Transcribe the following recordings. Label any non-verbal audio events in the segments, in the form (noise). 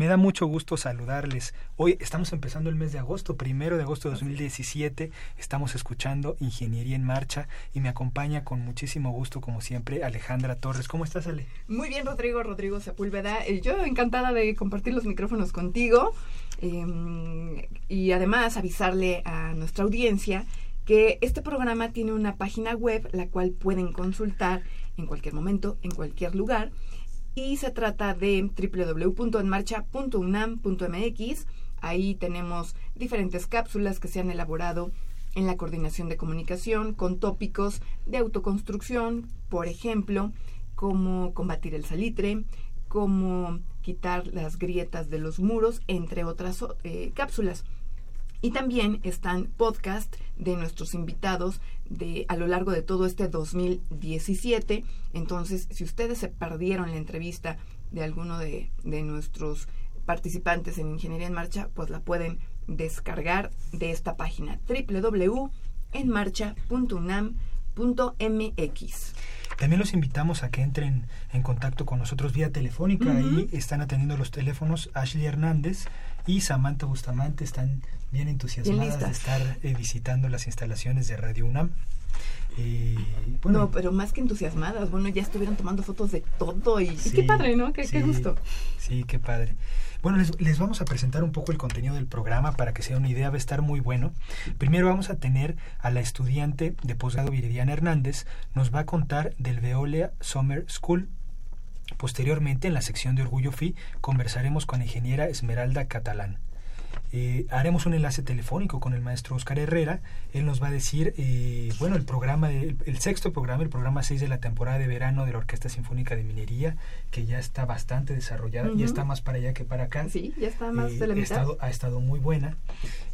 me da mucho gusto saludarles. Hoy estamos empezando el mes de agosto, primero de agosto de 2017. Estamos escuchando Ingeniería en Marcha y me acompaña con muchísimo gusto, como siempre, Alejandra Torres. ¿Cómo estás, Ale? Muy bien, Rodrigo, Rodrigo Sepúlveda. Eh, yo encantada de compartir los micrófonos contigo em, y además avisarle a nuestra audiencia que este programa tiene una página web la cual pueden consultar en cualquier momento, en cualquier lugar y se trata de www.enmarcha.unam.mx. Ahí tenemos diferentes cápsulas que se han elaborado en la coordinación de comunicación con tópicos de autoconstrucción, por ejemplo, cómo combatir el salitre, cómo quitar las grietas de los muros, entre otras eh, cápsulas. Y también están podcast de nuestros invitados de a lo largo de todo este 2017. Entonces, si ustedes se perdieron la entrevista de alguno de, de nuestros participantes en Ingeniería en Marcha, pues la pueden descargar de esta página www.enmarcha.unam.mx. También los invitamos a que entren en contacto con nosotros vía telefónica. Ahí están atendiendo los teléfonos Ashley Hernández y Samantha Bustamante. Están bien entusiasmadas de estar eh, visitando las instalaciones de Radio UNAM. Eh, no, pero más que entusiasmadas, bueno, ya estuvieron tomando fotos de todo y, qué padre, ¿no? Qué, qué, gusto. Sí, qué padre. Bueno, les, les, vamos a presentar un poco el contenido del programa para que sea una idea, va a estar muy bueno. Primero vamos a tener a la estudiante de posgrado Viridiana Hernández, nos va a contar del Veolia Summer School. Posteriormente, en la sección de Orgullo FI, conversaremos con la ingeniera Esmeralda Catalán. Eh, haremos un enlace telefónico con el maestro Oscar Herrera. Él nos va a decir, eh, bueno, el programa, el, sexto programa, el programa 6 de la temporada de verano de la Orquesta Sinfónica de Minería, que ya está bastante desarrollada, y está más para allá que para acá. Sí, ya está más eh, de la mitad. Ha estado, ha estado muy buena.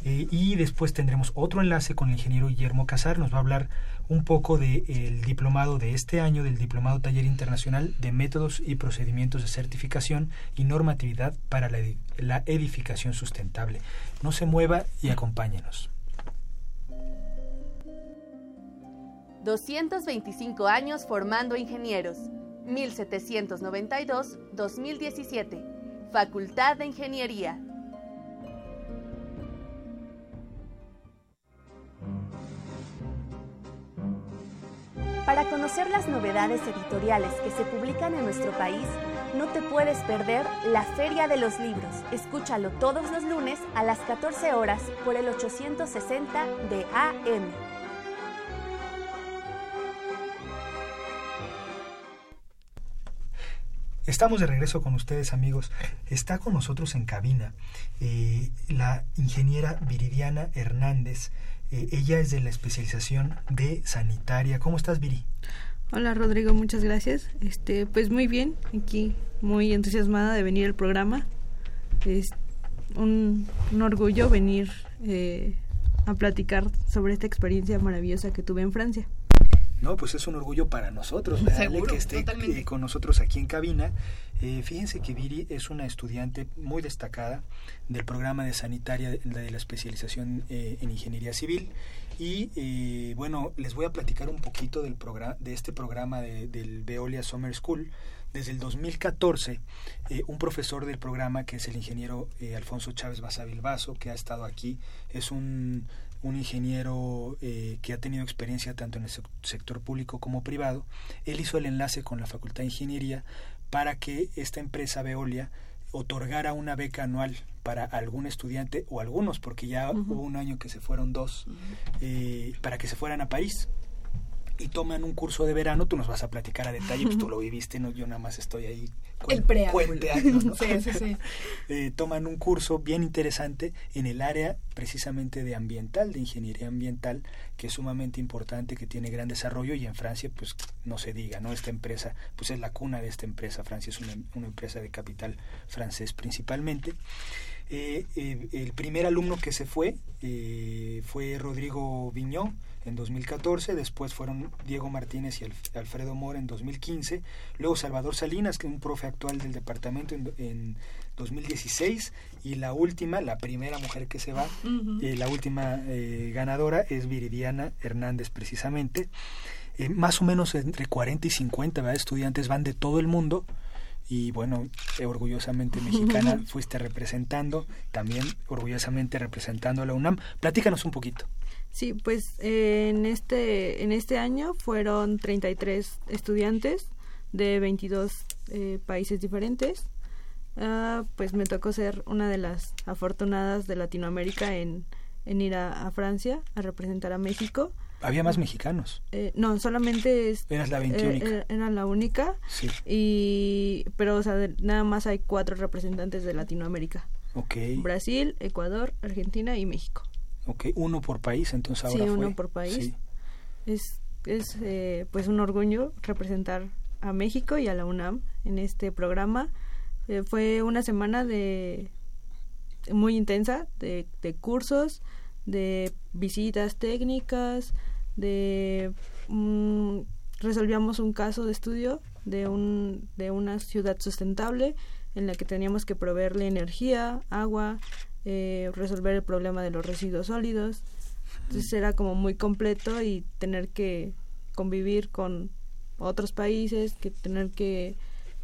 y después tendremos otro enlace con el ingeniero Guillermo Casar, nos va a hablar un poco del diplomado de este año, del Diplomado Taller Internacional de Métodos y Procedimientos de Certificación y Normatividad para la, la Edificación Sustentable. No se mueva y acompáñenos. 225 años formando ingenieros. 1792-2017. Facultad de Ingeniería. Para conocer las novedades editoriales que se publican en nuestro país, no te puedes perder la Feria de los Libros. Escúchalo todos los lunes a las 14 horas por el 860 de AM. Estamos de regreso con ustedes amigos. Está con nosotros en cabina eh, la ingeniera Viridiana Hernández. Eh, ella es de la especialización de sanitaria. ¿Cómo estás, Viri? Hola, Rodrigo, muchas gracias. Este, pues muy bien, aquí muy entusiasmada de venir al programa. Es un, orgullo venir eh, a platicar sobre esta experiencia maravillosa que tuve en Francia. No, pues es un orgullo para nosotros, (laughs) que esté eh, con nosotros aquí en cabina. Eh, fíjense que Viri es una estudiante muy destacada del programa de sanitaria de, la especialización eh, en ingeniería civil. Y bueno les voy a platicar un poquito del programa de este programa del Veolia Summer School. Desde el 2014 un profesor del programa que es el ingeniero Alfonso Chávez Basavilbaso que ha estado aquí es un un ingeniero eh, que ha tenido experiencia tanto en el sector público como privado, él hizo el enlace con la Facultad de Ingeniería para que esta empresa Veolia otorgara una beca anual para algún estudiante o algunos, porque ya hubo un año que se fueron dos, eh, para que se fueran a París y toman un curso de verano, tú nos vas a platicar a detalle, pues tú lo viviste, no yo nada más estoy ahí el preámbulo. (laughs) sí, sí, sí. (laughs) Eh, toman un curso bien interesante en el área precisamente de ambiental, de ingeniería ambiental, que es sumamente importante, que tiene gran desarrollo y en Francia, pues no se diga, ¿no? Esta empresa, pues es la cuna de esta empresa, Francia es una, una empresa de capital francés principalmente. Eh, eh, el primer alumno que se fue eh, fue Rodrigo Viñó en 2014, después fueron Diego Martínez y Alfredo Mora en 2015, luego Salvador Salinas, que es un profe actual del departamento en, 2016, y la última, la primera mujer que se va, la última ganadora es Viridiana Hernández precisamente. más o menos entre 40 y 50 estudiantes van de todo el mundo y bueno, orgullosamente mexicana (laughs) fuiste representando, también orgullosamente representando a la UNAM. Platícanos un poquito. Sí, pues eh, en este en este año fueron 33 estudiantes de 22 eh, países diferentes. Ah, pues me tocó ser una de las afortunadas de Latinoamérica en, en ir a Francia a representar a México había más mexicanos. Eh, no, solamente es, Eras la 21. Eh, era la única. Sí. Y, pero, o sea, nada más hay cuatro representantes de Latinoamérica. Ok. Brasil, Ecuador, Argentina y México. Ok, uno por país, entonces ahora sí, uno por país. Sí. Es, es pues un orgullo representar a México y a la UNAM en este programa. fue una semana de muy intensa de, de cursos, de visitas técnicas, de mm, resolvíamos un caso de estudio de un de una ciudad sustentable en la que teníamos que proveerle energía, agua, eh, resolver el problema de los residuos sólidos. Entonces era como muy completo y tener que convivir con otros países, que tener que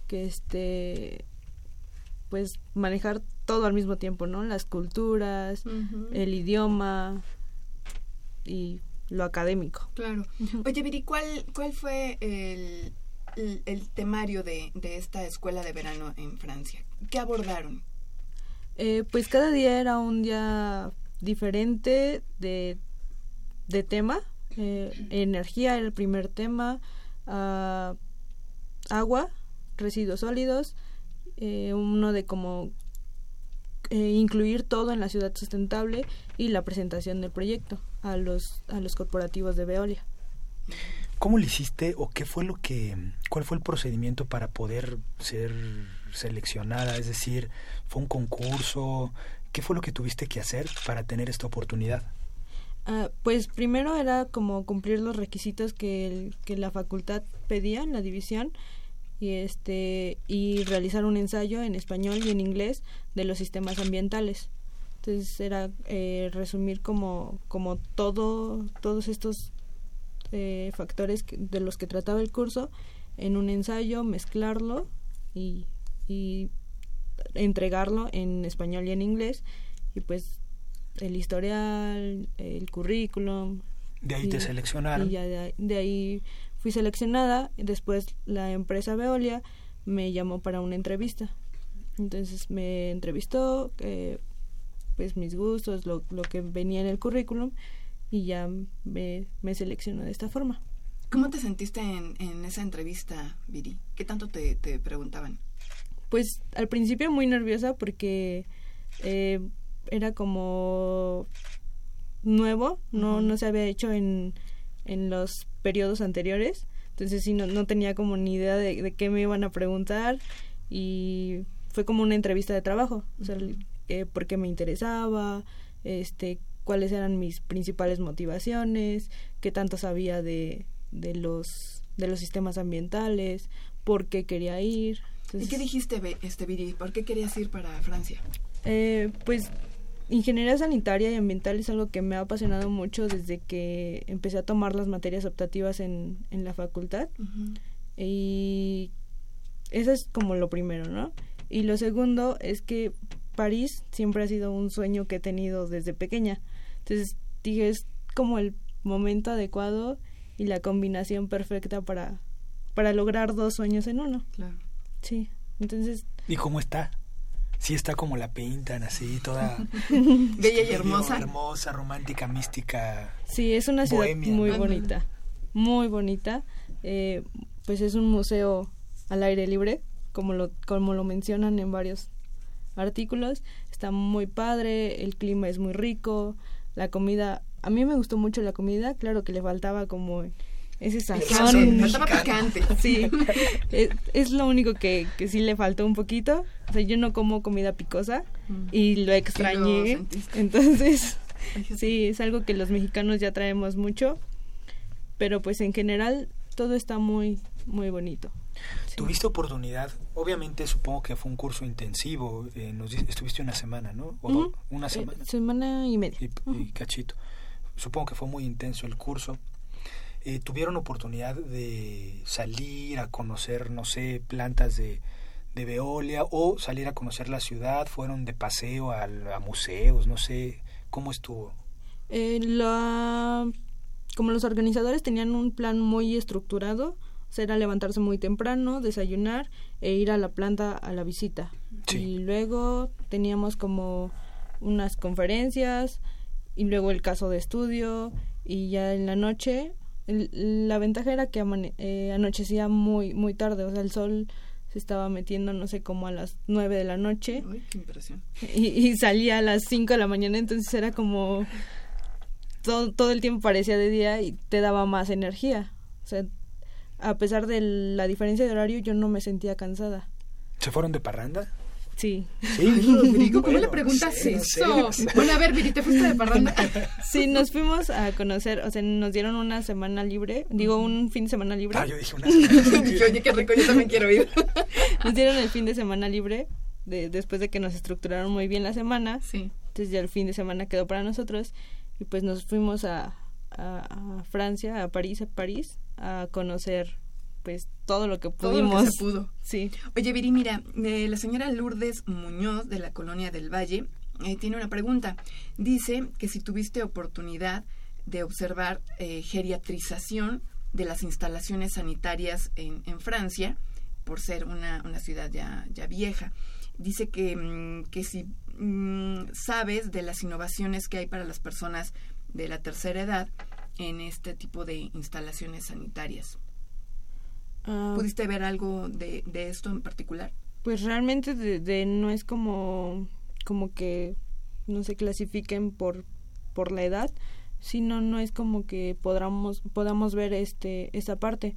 que este pues manejar todo al mismo tiempo, ¿no? Las culturas, el idioma y lo académico. Claro. Oye, Viri, ¿cuál, cuál fue el, el, temario de, de, esta escuela de verano en Francia? ¿Qué abordaron? Eh, pues cada día era un día diferente de, de tema. Eh, energía era el primer tema, uh, agua, residuos sólidos, eh, uno de como eh, incluir todo en la ciudad sustentable y la presentación del proyecto a los a los corporativos de Veolia. ¿Cómo lo hiciste o qué fue lo que cuál fue el procedimiento para poder ser seleccionada? Es decir, fue un concurso, ¿qué fue lo que tuviste que hacer para tener esta oportunidad? Ah, pues primero era como cumplir los requisitos que, que la facultad pedía en la división y este y realizar un ensayo en español y en inglés de los sistemas ambientales entonces era eh, resumir como como todo todos estos eh, factores de los que trataba el curso en un ensayo mezclarlo y, y entregarlo en español y en inglés y pues el historial el currículum. De ahí te seleccionaron. y ya de ahí Fui seleccionada, después la empresa Veolia me llamó para una entrevista. Entonces me entrevistó, eh, pues mis gustos, lo, lo, que venía en el currículum y ya me, me seleccionó de esta forma. ¿Cómo te sentiste en, en esa entrevista, Viri? ¿Qué tanto te, te, preguntaban? Pues al principio muy nerviosa porque eh, era como nuevo, no, no se había hecho en, en los periodos anteriores. Entonces sí, no, no tenía como ni idea de, qué me iban a preguntar y fue como una entrevista de trabajo, o sea, eh, por qué me interesaba, este, cuáles eran mis principales motivaciones, qué tanto sabía de, de los de los sistemas ambientales, por qué quería ir. ¿Y qué dijiste, este Viri? ¿Por qué querías ir para Francia? Eh, pues ingeniería sanitaria y ambiental es algo que me ha apasionado mucho desde que empecé a tomar las materias optativas en, en la facultad. Y eso es como lo primero, ¿no? Y lo segundo es que París siempre ha sido un sueño que he tenido desde pequeña. Entonces dije, es como el momento adecuado y la combinación perfecta para, para lograr dos sueños en uno. Claro. Sí, entonces... ¿Y cómo está? sí está como la pintan así, toda (laughs) bella y hermosa. hermosa, romántica, mística. Sí, es una ciudad Bohemia, muy ¿no? bonita, muy bonita. Eh, pues es un museo al aire libre, como lo, como lo mencionan en varios artículos. Está muy padre, el clima es muy rico, la comida, a mí me gustó mucho la comida, claro que le faltaba como ese sazón. faltaba picante. (laughs) Sí, es, es lo único que, que sí le faltó un poquito. O sea, yo no como comida picosa Mm. y lo extrañé. Entonces, (laughs) sí, es algo que los mexicanos ya traemos mucho. Pero pues en general todo está muy, muy bonito. Sí. ¿Tuviste oportunidad? Obviamente supongo que fue un curso intensivo, eh, nos dice- estuviste una semana, ¿no? O una Eh, semana. semana y media. y, y cachito. Supongo que fue muy intenso el curso. Eh, ¿Tuvieron oportunidad de salir a conocer, no sé, plantas de, de Veolia o salir a conocer la ciudad? ¿Fueron de paseo al- a, museos? No sé, ¿cómo estuvo? Eh, la- como los organizadores tenían un plan muy estructurado, era levantarse muy temprano, desayunar e ir a la planta a la visita. Sí. Y luego teníamos como unas conferencias y luego el caso de estudio y ya en la noche el- la ventaja era que amane- eh, anochecía muy muy tarde, o sea, el sol se estaba metiendo no sé como a las nueve de la noche Uy, qué impresión. y, y salía a las 5 de la mañana, entonces era como todo, todo el tiempo parecía de día y te daba más energía. O sea, a pesar de la diferencia de horario, yo no me sentía cansada. ¿Se fueron de parranda? Sí, Sí. (laughs) ¿cómo Bueno, le preguntas eso? Bueno, a ver, Viri, ¿te fuiste de parranda? (laughs) sí, nos fuimos a conocer, o sea, nos dieron una semana libre, digo, un fin de semana libre. Ah, yo dije una semana. (laughs) Dije, Oye, qué rico, yo también quiero ir. Nos dieron el fin de semana libre de, después de que nos estructuraron muy bien la semana. Sí. Entonces ya el fin de semana quedó para nosotros y pues nos fuimos a, a, a Francia, a París, a París, a conocer pues todo lo que Todo pudimos. lo que se pudo. Sí. Oye, Viri, mira, eh, la señora Lourdes Muñoz de la Colonia del Valle eh, tiene una pregunta. Dice que si tuviste oportunidad de observar eh, geriatrización de las instalaciones sanitarias en, en Francia, por ser una, una ciudad ya, ya vieja. Dice que, mm, que si mm, sabes de las innovaciones que hay para las personas de la tercera edad en este tipo de instalaciones sanitarias. Ah, ¿Pudiste ver algo de, de esto en particular? pues realmente de, de- no es como como que no se clasifiquen por por la edad, sino no es como que podamos podamos ver este esa parte.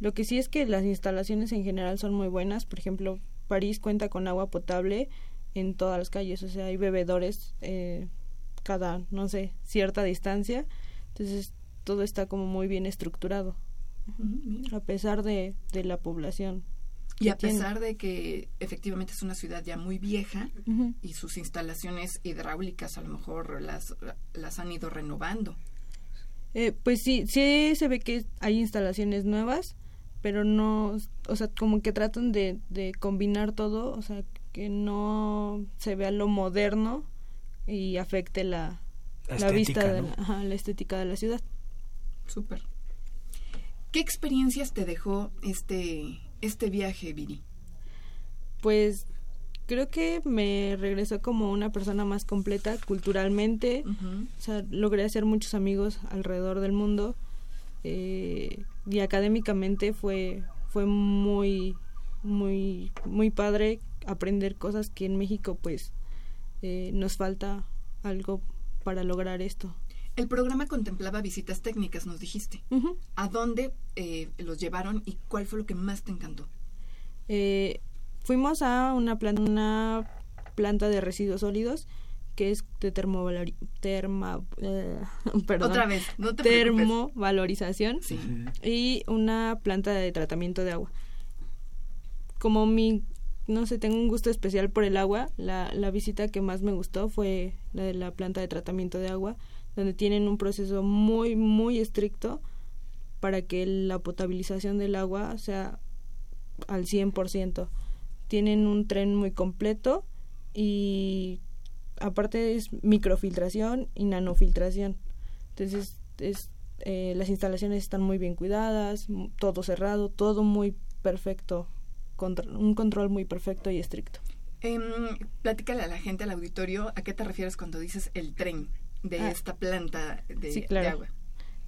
Lo que sí es que las instalaciones en general son muy buenas, por ejemplo, París cuenta con agua potable en todas las calles, o sea, hay bebedores eh, cada, no sé, cierta distancia, entonces todo está como muy bien estructurado, a pesar de, de la población. Y a tiene. pesar de que efectivamente es una ciudad ya muy vieja y sus instalaciones hidráulicas a lo mejor las, las han ido renovando. Eh, pues sí, sí se ve que hay instalaciones nuevas, pero no, o sea, como que tratan de, de combinar todo, o sea, que no se vea lo moderno y afecte la, La la vista, de ¿no? la, ajá, la estética de la ciudad. Súper. ¿Qué experiencias te dejó este, este viaje, Viri? Pues creo que me regresó como una persona más completa culturalmente, o sea, logré hacer muchos amigos alrededor del mundo eh, y académicamente fue fue muy muy muy padre aprender cosas que en México pues eh, nos falta algo para lograr esto. El programa contemplaba visitas técnicas, nos dijiste. ¿A dónde eh, los llevaron y cuál fue lo que más te encantó? Eh, fuimos a una planta, una planta de residuos sólidos que es de termovalori terma, eh, (laughs) perdón, Otra vez, no te preocupes. termovalorización Sí. Y una planta de tratamiento de agua. Como mi, no sé, tengo un gusto especial por el agua, la, la visita que más me gustó fue la de la planta de tratamiento de agua, donde tienen un proceso muy, muy estricto para que la potabilización del agua sea al 100%. Tienen un tren muy completo y aparte es microfiltración y nanofiltración. Entonces, es, eh, las instalaciones están muy bien cuidadas, todo cerrado, todo muy perfecto, un control muy perfecto y estricto. Eh, platícale a la gente, al auditorio, ¿a qué te refieres cuando dices el tren de Ah. esta planta de, Sí, de claro. agua?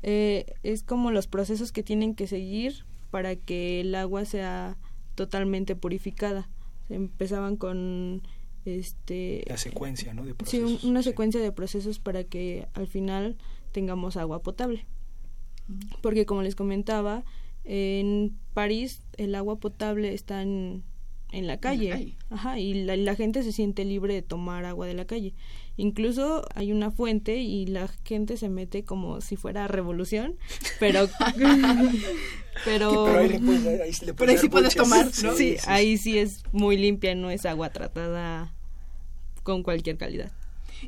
Eh, es como los procesos que tienen que seguir para que el agua sea totalmente purificada. Empezaban con este La secuencia, ¿no? De sí, un- procesos, una sí. secuencia de procesos para que al final tengamos agua potable. Porque como les comentaba, en París el agua potable está en, en la calle. calle. Ajá, y la, la gente se siente libre de tomar agua de la calle. Incluso hay una fuente y la gente se mete como si fuera revolución, pero (laughs) pero, Pero ahí, le puedes, ahí sí Pero ahí sí puedes tomar, ¿no? sí, ahí sí es muy limpia, no es agua tratada con cualquier calidad.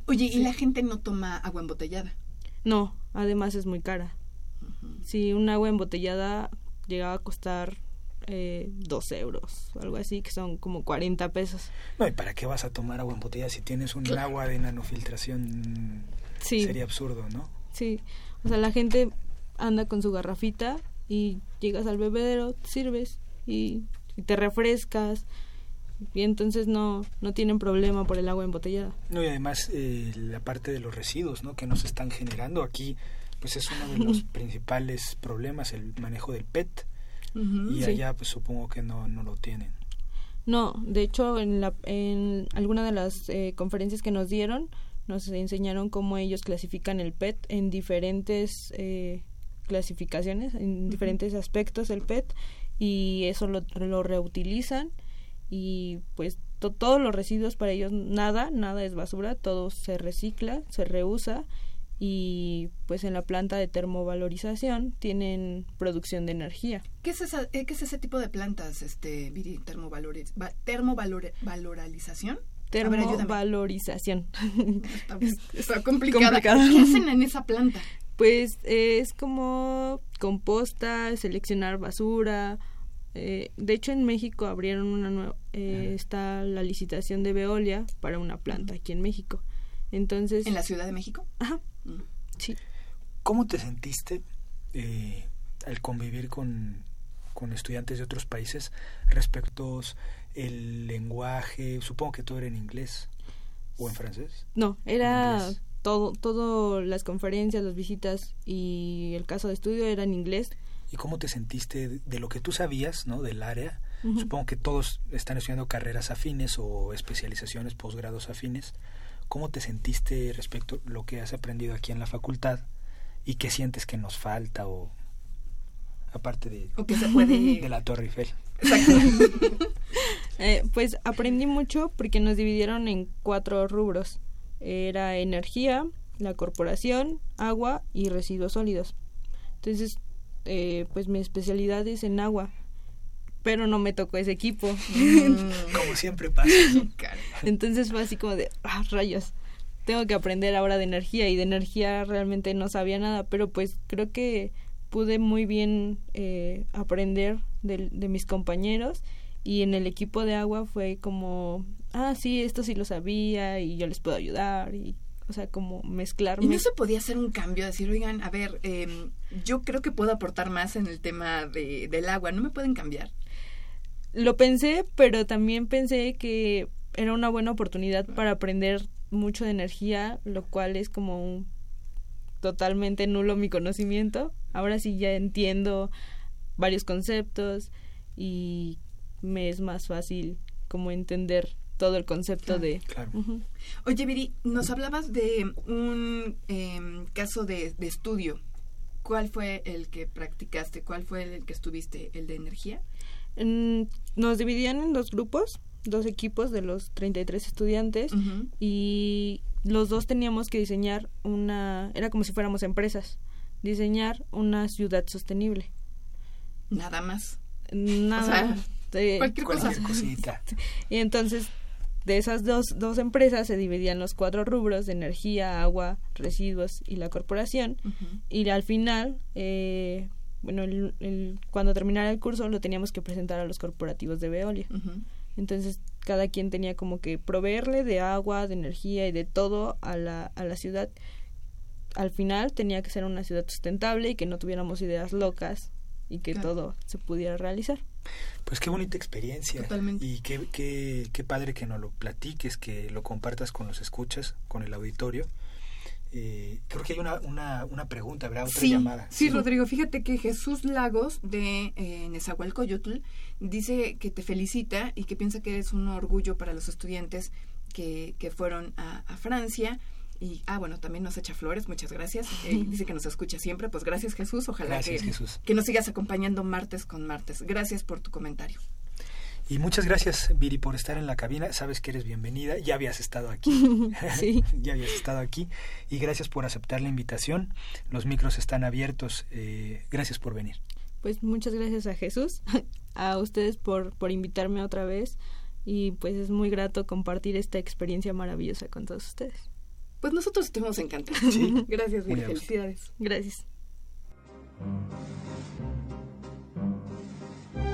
Oye, y la gente no toma agua embotellada. No, además es muy cara. Si un agua embotellada llegaba a costar eh, dos euros, algo así, que son como 40 pesos. No, ¿y para qué vas a tomar agua embotellada si tienes un agua de nanofiltración? Sí, Sería absurdo, ¿no? sí. O sea, la gente anda con su garrafita y llegas al bebedero, te sirves y, y te refrescas. Y entonces no, no tienen problema por el agua embotellada. No, y además eh, la parte de los residuos, ¿no? Que nos están generando aquí, pues es uno de los principales problemas, el manejo del PET. Y Sí. allá, pues supongo que no, no lo tienen. No, de hecho, en, la, en alguna de las eh, conferencias que nos dieron, nos enseñaron cómo ellos clasifican el PET en diferentes eh, clasificaciones, en diferentes aspectos del PET, y eso lo, lo reutilizan y pues to- todos los residuos para ellos nada, nada es basura, todo se recicla, se reusa y pues en la planta de termovalorización tienen producción de energía. ¿Qué es, esa, eh, ¿Qué es ese tipo de plantas, este? Termovalores, va- termovalorización. Está, (laughs) está complicada. complicado. ¿Qué hacen en esa planta? Pues eh, es como composta, seleccionar basura. eh, de hecho, en México abrieron una nueva. eh, está la licitación de Veolia para una planta aquí en México. Entonces. ¿En la Ciudad de México? Ajá. Sí. ¿Cómo te sentiste eh, al convivir con, con estudiantes de otros países respecto el lenguaje? Supongo que todo era en inglés o en francés. No, era todo, todo las conferencias, las visitas y el caso de estudio era en inglés. ¿Y cómo te sentiste de, lo que tú sabías, ¿no? Del área. Supongo que todos están estudiando carreras afines o especializaciones, posgrados afines. ¿Cómo te sentiste respecto a lo que has aprendido aquí en la facultad y qué sientes que nos falta o aparte de, ¿O qué se puede...? de la Torre Eiffel? Exacto. (laughs) Eh, pues aprendí mucho porque nos dividieron en cuatro rubros. Era energía, la corporación, agua y residuos sólidos. Entonces, eh, pues mi especialidad es en agua, pero no me tocó ese equipo. Mm, (laughs) Como siempre pasa. (laughs) Entonces fue así como de, ah, rayos, tengo que aprender ahora de energía y de energía realmente no sabía nada, pero pues creo que pude muy bien eh, aprender de, mis compañeros y en el equipo de agua fue como, ah, sí, esto sí lo sabía y yo les puedo ayudar y, o sea, como mezclarme. ¿Y no se podía hacer un cambio? Decir, oigan, a ver, eh, yo creo que puedo aportar más en el tema de, del agua. ¿No me pueden cambiar? Lo pensé, pero también pensé que era una buena oportunidad para aprender mucho de energía, lo cual es como un- totalmente nulo mi conocimiento. Ahora sí ya entiendo varios conceptos y me es más fácil como entender todo el concepto de... Claro. Oye, Viri, nos hablabas de un em, caso de, de estudio. ¿Cuál fue el que practicaste? ¿Cuál fue el que estuviste? ¿El de energía? Mm, Nos dividían en dos grupos, dos equipos de los 33 estudiantes Ujú. y los dos teníamos que diseñar una, era como si fuéramos empresas, diseñar una ciudad sostenible. Nada más. Nada. de- cualquier cosa. Cualquier cosita. (laughs) y entonces, de esas dos, dos empresas se dividían los cuatro rubros de energía, agua, residuos y la corporación. Y al final, eh, bueno, el- el- cuando terminara el curso lo teníamos que presentar a los corporativos de Veolia. Entonces, cada quien tenía como que proveerle de agua, de energía y de todo a la, a la ciudad. Al final tenía que ser una ciudad sustentable y que no tuviéramos ideas locas y que Claro. todo se pudiera realizar. Pues qué bonita experiencia. Totalmente. Y qué, qué, qué padre que nos lo platiques, que lo compartas con los escuchas, con el auditorio. Eh, creo que hay una, una, una pregunta, ¿verdad? Otra sí, llamada. Sí, Rodrigo, fíjate que Jesús Lagos de eh, Nezahualcóyotl dice que te felicita y que piensa que eres un orgullo para los estudiantes que, que fueron a, a Francia. Y, ah, bueno, también nos echa flores, muchas gracias. (laughs) Eh, dice que nos escucha siempre. Pues gracias, Jesús. Ojalá Gracias, que, Jesús. que nos sigas acompañando martes con martes. Gracias por tu comentario. Y muchas gracias, Viri, por estar en la cabina. Sabes que eres bienvenida. Ya habías estado aquí. (laughs) Sí. (laughs) ya habías estado aquí. Y gracias por aceptar la invitación. Los micros están abiertos. Eh, gracias por venir. Pues muchas gracias a Jesús, (laughs) a ustedes por, por invitarme otra vez y pues es muy grato compartir esta experiencia maravillosa con todos ustedes. Pues nosotros estuvimos encantados. Sí. Gracias, Viri. Felicidades. Gracias.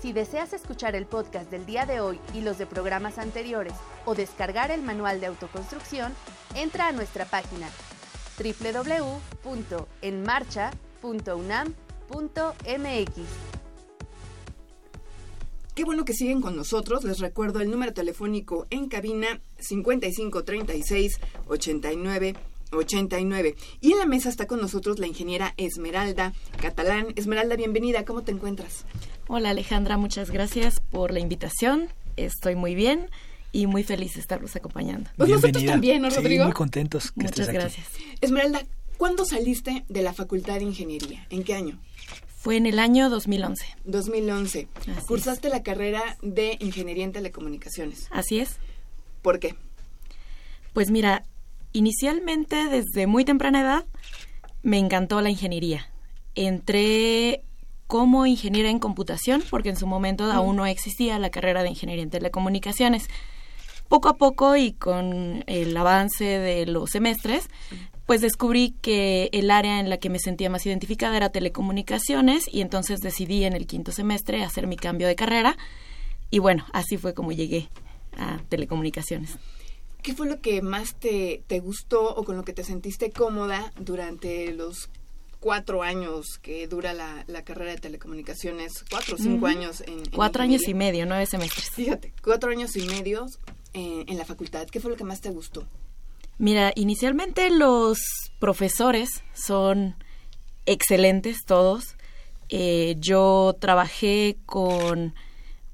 Si deseas escuchar el podcast del día de hoy y los de programas anteriores o descargar el manual de autoconstrucción, entra a nuestra página www.enmarcha.unam.mx. Qué bueno que siguen con nosotros. Les recuerdo el número telefónico en cabina 5536 89 89. Y en la mesa está con nosotros la ingeniera Esmeralda Catalán. Esmeralda, bienvenida. ¿Cómo te encuentras? Hola Alejandra, muchas gracias por la invitación. Estoy muy bien y muy feliz de estarlos acompañando. Pues nosotros también, ¿no, Sí, Rodrigo? muy contentos que Muchas estés aquí. gracias. Esmeralda, ¿cuándo saliste de la Facultad de Ingeniería? ¿En qué año? Fue en el año 2011. 2011. Así Cursaste la carrera de Ingeniería en Telecomunicaciones. Así es. ¿Por qué? Pues mira, inicialmente desde muy temprana edad me encantó la ingeniería. Entré como ingeniera en computación porque en su momento aún no existía la carrera de ingeniería en telecomunicaciones. Poco a poco y con el avance de los semestres, pues descubrí que el área en la que me sentía más identificada era telecomunicaciones y entonces decidí en el quinto semestre hacer mi cambio de carrera y bueno, así fue como llegué a telecomunicaciones. ¿Qué fue lo que más te, te gustó o con lo que te sentiste cómoda durante los cuatro años que dura la, la carrera de telecomunicaciones? Cuatro o cinco años en, en Cuatro años y medio, nueve semestres. Fíjate, cuatro años y medio en, en la facultad. ¿Qué fue lo que más te gustó? Mira, inicialmente los profesores son excelentes todos. Eh, yo trabajé con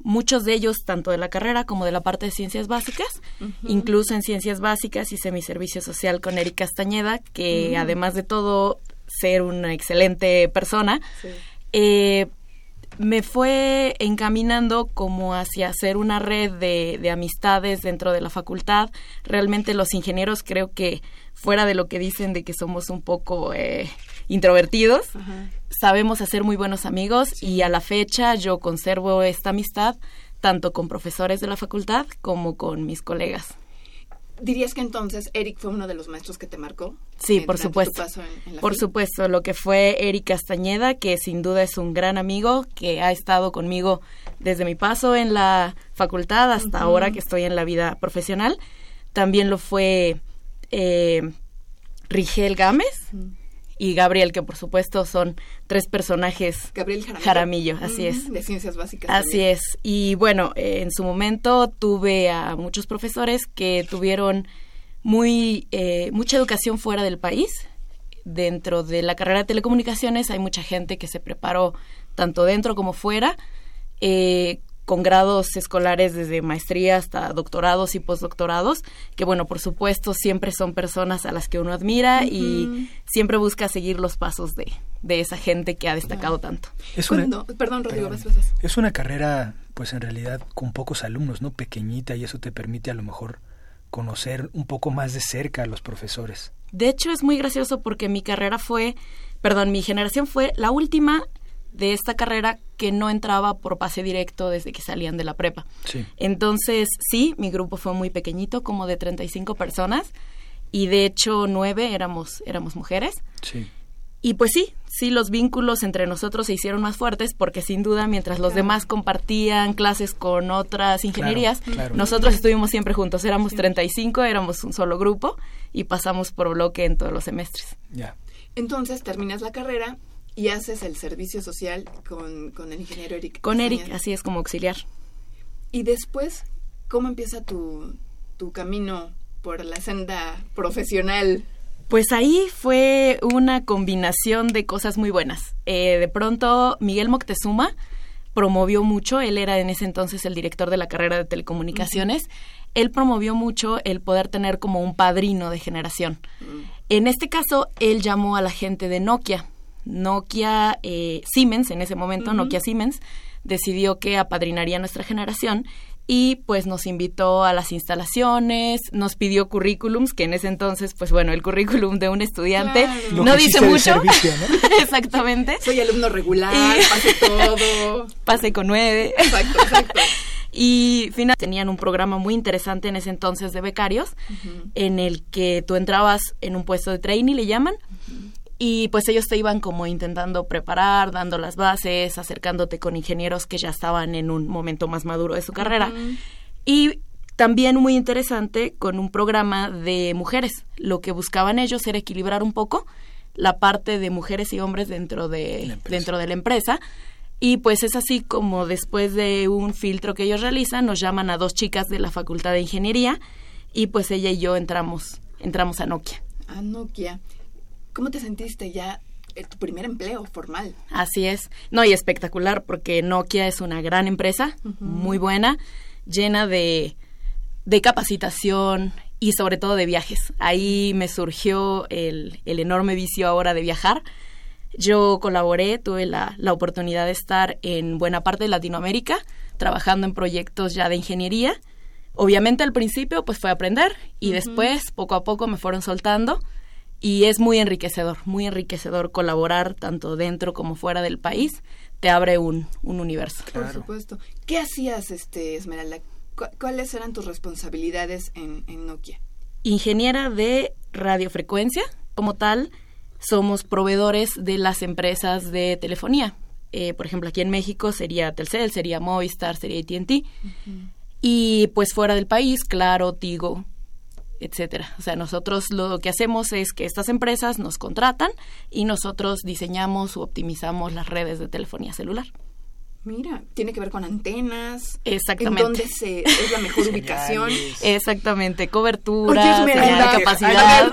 muchos de ellos, tanto de la carrera como de la parte de ciencias básicas. Incluso en ciencias básicas hice mi servicio social con Eric Castañeda, que Mm. además de todo, ser una excelente persona, Sí. eh, me fue encaminando como hacia hacer una red de, de amistades dentro de la facultad. Realmente los ingenieros creo que fuera de lo que dicen de que somos un poco eh, introvertidos, Ajá. sabemos hacer muy buenos amigos y a la fecha yo conservo esta amistad tanto con profesores de la facultad como con mis colegas. ¿Dirías que entonces Eric fue uno de los maestros que te marcó? Sí, eh, por supuesto. paso en- en la Por FIL? supuesto, lo que fue Eric Castañeda, que sin duda es un gran amigo, que ha estado conmigo desde mi paso en la facultad hasta ahora que estoy en la vida profesional. también lo fue eh, Rigel Gámez y Gabriel, que por supuesto son tres personajes. Gabriel Jaramillo. Jaramillo, así es. De ciencias básicas. Así también. es. Y bueno, eh, en su momento tuve a muchos profesores que tuvieron muy eh, mucha educación fuera del país. Dentro de la carrera de telecomunicaciones hay mucha gente que se preparó tanto dentro como fuera, eh, con grados escolares desde maestría hasta doctorados y postdoctorados, que bueno, por supuesto siempre son personas a las que uno admira y siempre busca seguir los pasos de, de esa gente que ha destacado tanto. Es una, Cuando- perdón, Rodrigo, perdón. vas, vas, vas. es una carrera, pues en realidad, con pocos alumnos, ¿no? Pequeñita y eso te permite a lo mejor conocer un poco más de cerca a los profesores. De hecho, es muy gracioso porque mi carrera fue, perdón, mi generación fue la última de esta carrera que no entraba por pase directo desde que salían de la prepa. Sí. Entonces, sí, mi grupo fue muy pequeñito, como de 35 personas, y de hecho nueve éramos, éramos mujeres. Sí. Y pues sí, sí, los vínculos entre nosotros se hicieron más fuertes porque sin duda mientras los demás compartían clases con otras ingenierías, claro. nosotros estuvimos siempre juntos, éramos 35, éramos un solo grupo y pasamos por bloque en todos los semestres. Ya. Entonces terminas la carrera y haces el servicio social con, con el ingeniero Eric. Con Eric, Castañeda. así es como auxiliar. Y después, ¿cómo empieza tu, tu camino por la senda profesional? Pues ahí fue una combinación de cosas muy buenas. Eh, de pronto, Miguel Moctezuma promovió mucho, él era en ese entonces el director de la carrera de telecomunicaciones, él promovió mucho el poder tener como un padrino de generación. En este caso, él llamó a la gente de Nokia. Nokia eh, Siemens, en ese momento, Nokia Siemens, decidió que apadrinaría nuestra generación y pues nos invitó a las instalaciones, nos pidió currículums, que en ese entonces, pues bueno, el currículum de un estudiante Claro. No dice mucho. servicio, ¿no? (laughs) Exactamente. Soy alumno regular, Y- (laughs) pasé todo. Pasé con nueve. Exacto, exacto. (laughs) Y final tenían un programa muy interesante en ese entonces de becarios, en el que tú entrabas en un puesto de trainee, le llaman, y pues ellos te iban como intentando preparar, dando las bases, acercándote con ingenieros que ya estaban en un momento más maduro de su carrera. Y también muy interesante con un programa de mujeres. Lo que buscaban ellos era equilibrar un poco la parte de mujeres y hombres dentro de, La empresa. dentro de la empresa. Y pues es así como después de un filtro que ellos realizan, nos llaman a dos chicas de la Facultad de Ingeniería y pues ella y yo entramos, entramos a Nokia. A Nokia. ¿Cómo te sentiste ya en tu primer empleo formal? Así es. No, y espectacular porque Nokia es una gran empresa, muy buena, llena de, de capacitación y sobre todo de viajes. Ahí me surgió el, el enorme vicio ahora de viajar. Yo colaboré, tuve la, la oportunidad de estar en buena parte de Latinoamérica, trabajando en proyectos ya de ingeniería. Obviamente al principio pues fue aprender y después poco a poco me fueron soltando y es muy enriquecedor, muy enriquecedor colaborar tanto dentro como fuera del país, te abre un, un universo. Por Claro. supuesto. ¿Qué hacías, este, Esmeralda? ¿Cu- ¿Cuáles eran tus responsabilidades en, en Nokia? Ingeniera de radiofrecuencia, como tal, somos proveedores de las empresas de telefonía. Eh, por ejemplo, aquí en México sería Telcel, sería Movistar, sería AT&T. Y pues fuera del país, Claro, Tigo, etcétera. O sea, nosotros lo que hacemos es que estas empresas nos contratan y nosotros diseñamos o optimizamos las redes de telefonía celular. Mira, tiene que ver con antenas. Exactamente. ¿En dónde se, es la mejor (laughs) ubicación? Exactamente, cobertura, Oye, capacidad.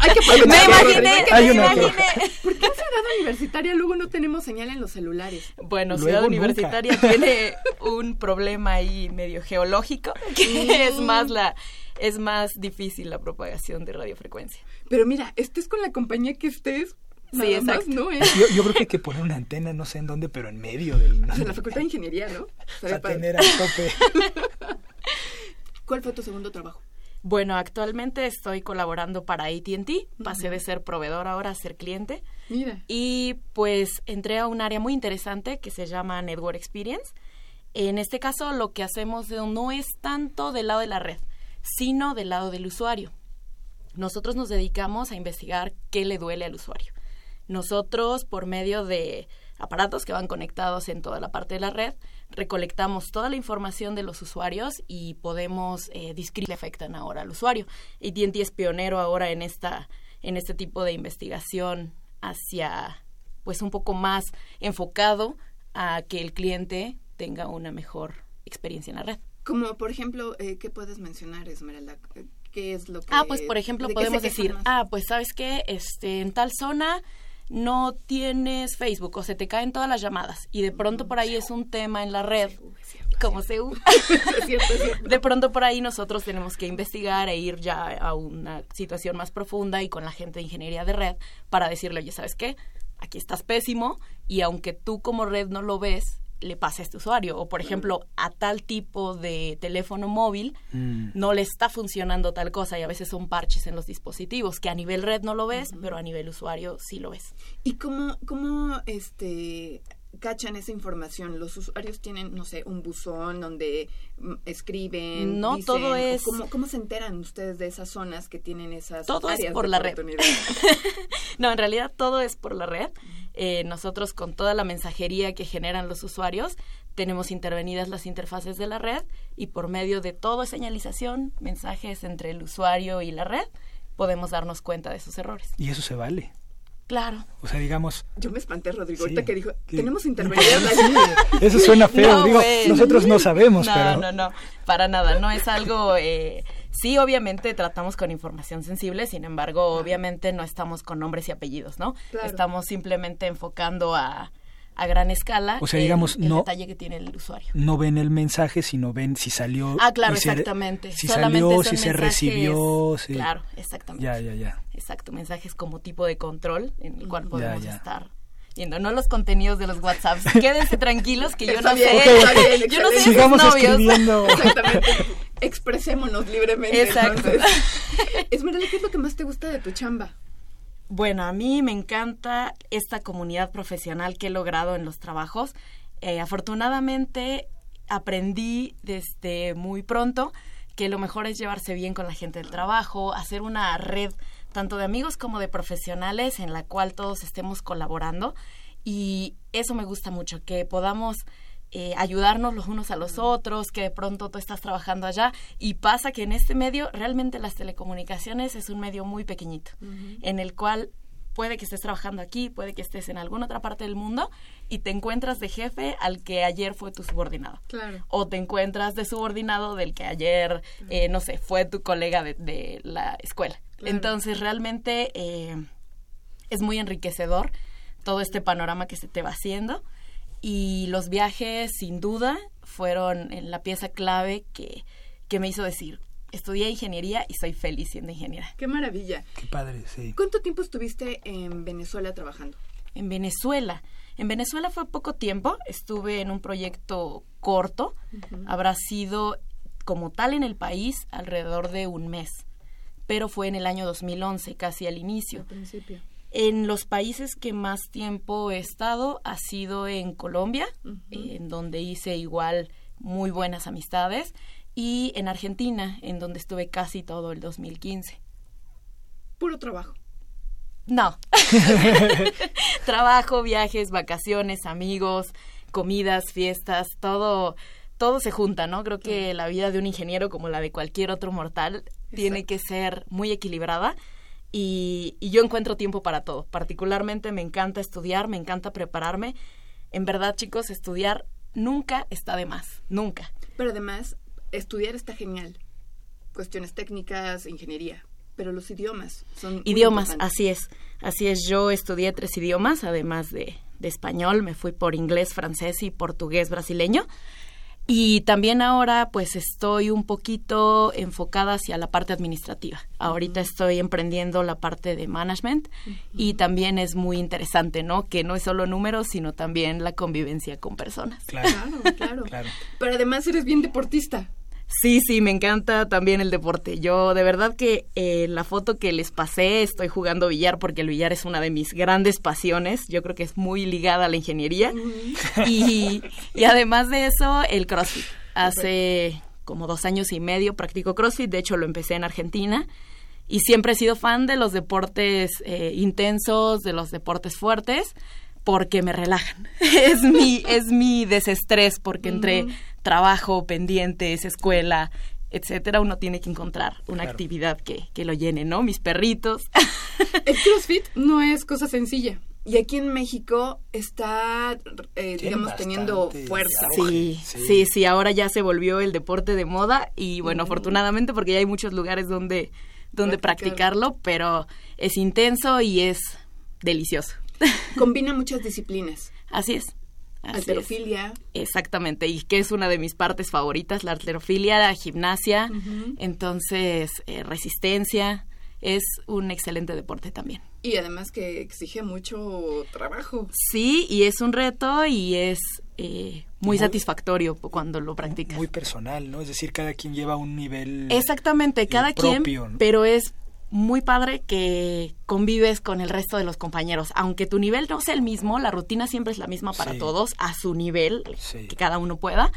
hay que (laughs) me imaginé, hay que Hay me imaginé. ¿Por qué en Ciudad Universitaria luego no tenemos señal en los celulares? Bueno, Luego Ciudad nunca. Universitaria tiene un problema ahí medio geológico, que es más la es más difícil la propagación de radiofrecuencia. Pero mira, estés con la compañía que estés, Sí, nada más. ¿no? (laughs) ¿Eh? Yo, yo creo que hay que poner una antena, no sé en dónde, pero en medio del... O sea, la Facultad de Ingeniería, ¿no? Para tener al tope. (laughs) ¿Cuál fue tu segundo trabajo? Bueno, actualmente estoy colaborando para AT&T, pasé de ser proveedor ahora a ser cliente Mira. y pues entré a un área muy interesante que se llama Network Experience. En este caso lo que hacemos no es tanto del lado de la red, sino del lado del usuario. Nosotros nos dedicamos a investigar qué le duele al usuario. Nosotros, por medio de aparatos que van conectados en toda la parte de la red, recolectamos toda la información de los usuarios y podemos eh, describir le afectan ahora al usuario. AT&T es pionero ahora en esta en este tipo de investigación hacia pues un poco más enfocado a que el cliente tenga una mejor experiencia en la red. Como por ejemplo, eh, ¿qué puedes mencionar, Esmeralda? ¿Qué es lo que Ah, pues por ejemplo podemos decir, ah, pues sabes qué, este en tal zona no tienes Facebook o se te caen todas las llamadas y de pronto por ahí es un tema en la red como se (laughs) (laughs) de pronto por ahí nosotros tenemos que investigar e ir ya a una situación más profunda y con la gente de ingeniería de red para decirle, oye, ¿sabes qué? Aquí estás pésimo y aunque tú como red no lo ves, le pasa a este usuario. O, por ejemplo, a tal tipo de teléfono móvil mm. no le está funcionando tal cosa y a veces son parches en los dispositivos que a nivel red no lo ves, pero a nivel usuario sí lo ves. ¿Y cómo, cómo este, cachan esa información? ¿Los usuarios tienen, no sé, un buzón donde mm, escriben? No, todo es... Cómo, ¿Cómo, se enteran ustedes de esas zonas que tienen esas todo áreas es por la red. (laughs) no, en realidad todo es por la red. Eh, nosotros con toda la mensajería que generan los usuarios tenemos intervenidas las interfaces de la red y por medio de todo señalización, mensajes entre el usuario y la red, podemos darnos cuenta de esos errores. Y eso se vale. Claro. O sea, digamos... Yo me espanté, Rodrigo, ahorita que dijo, tenemos intervenidas Eso (laughs) suena feo, digo, nosotros no sabemos, no, pero... No, no, para nada, no es algo... Eh, Sí, obviamente tratamos con información sensible, sin embargo, obviamente no estamos con nombres y apellidos, ¿no? Estamos simplemente enfocando a, a gran escala o sea, digamos, el, no, detalle que tiene el usuario. No ven el mensaje, sino ven si salió. Ah, claro, exactamente. Si salió, si se recibió. Claro, exactamente. Ya, ya, ya. Exacto, mensajes como tipo de control en el cual podemos estar viendo, no los contenidos de los WhatsApps. (laughs) Quédense tranquilos que yo no sé. yo no sé Sigamos novios. escribiendo. (laughs) Exactamente. Expresémonos libremente. Exacto. (laughs) Esmeralda, ¿qué es lo que más te gusta de tu chamba? Bueno, a mí me encanta esta comunidad profesional que he logrado en los trabajos. Eh, afortunadamente aprendí desde muy pronto que lo mejor es llevarse bien con la gente del trabajo, hacer una red tanto de amigos como de profesionales en la cual todos estemos colaborando y eso me gusta mucho, que podamos eh, ayudarnos los unos a los otros, que de pronto tú estás trabajando allá y pasa que en este medio realmente las telecomunicaciones es un medio muy pequeñito, en el cual puede que estés trabajando aquí, puede que estés en alguna otra parte del mundo y te encuentras de jefe al que ayer fue tu subordinado. Claro. O te encuentras de subordinado del que ayer, eh, no sé, fue tu colega de, la escuela. Entonces realmente eh, es muy enriquecedor todo este panorama que se te va haciendo y los viajes sin duda fueron la pieza clave que, que me hizo decir, estudié ingeniería y soy feliz siendo ingeniera. Qué maravilla. Qué padre, sí. ¿Cuánto tiempo estuviste en Venezuela trabajando? En Venezuela. En Venezuela fue poco tiempo, estuve en un proyecto corto, habrá sido como tal en el país alrededor de un mes, pero fue en el año 2011, casi al inicio. Al principio. En los países que más tiempo he estado ha sido en Colombia, en donde hice igual muy buenas amistades y en Argentina, en donde estuve casi todo el 2015. Puro trabajo. No. (laughs) (laughs) Trabajo, viajes, vacaciones, amigos, comidas, fiestas, todo todo se junta, ¿no? Creo que la vida de un ingeniero como la de cualquier otro mortal tiene que ser muy equilibrada y, y yo encuentro tiempo para todo. Particularmente me encanta estudiar, me encanta prepararme. En verdad, chicos, estudiar nunca está de más, nunca. Pero además, estudiar está genial. Cuestiones técnicas, ingeniería. Pero los idiomas son... Idiomas, así es. Así es, yo estudié tres idiomas, además de, de español. Me fui por inglés, francés y portugués brasileño. Y también ahora pues estoy un poquito enfocada hacia la parte administrativa. Ahorita estoy emprendiendo la parte de management y también es muy interesante, ¿no? Que no es solo números, sino también la convivencia con personas. Claro, claro. claro. Pero además eres bien deportista. Sí, sí, me encanta también el deporte. Yo de verdad que eh, la foto que les pasé estoy jugando billar porque el billar es una de mis grandes pasiones. Yo creo que es muy ligada a la ingeniería. y, y además de eso, el CrossFit. Hace como dos años y medio practico CrossFit. De hecho, lo empecé en Argentina. Y siempre he sido fan de los deportes eh, intensos, de los deportes fuertes porque me relajan. (laughs) es mi, es mi desestrés, porque entre trabajo, pendientes, escuela, etcétera, uno tiene que encontrar una actividad que, que lo llene, ¿no? Mis perritos. (laughs) El CrossFit no es cosa sencilla. Y aquí en México está, eh, digamos, teniendo fuerza. Sí, sí, sí, ahora ya se volvió el deporte de moda y bueno, afortunadamente porque ya hay muchos lugares donde, donde practicarlo, pero es intenso y es delicioso. (laughs) Combina muchas disciplinas. Así es. Alterofilia. Exactamente, y que es una de mis partes favoritas, la alterofilia, la gimnasia, entonces eh, resistencia, es un excelente deporte también. Y además que exige mucho trabajo. Sí, y es un reto y es eh, muy, satisfactorio cuando lo practicas. Muy personal, ¿no? Es decir, cada quien lleva un nivel. Exactamente, cada quien, pero es muy padre que convives con el resto de los compañeros. Aunque tu nivel no sea el mismo, la rutina siempre es la misma para todos, a su nivel, que cada uno pueda.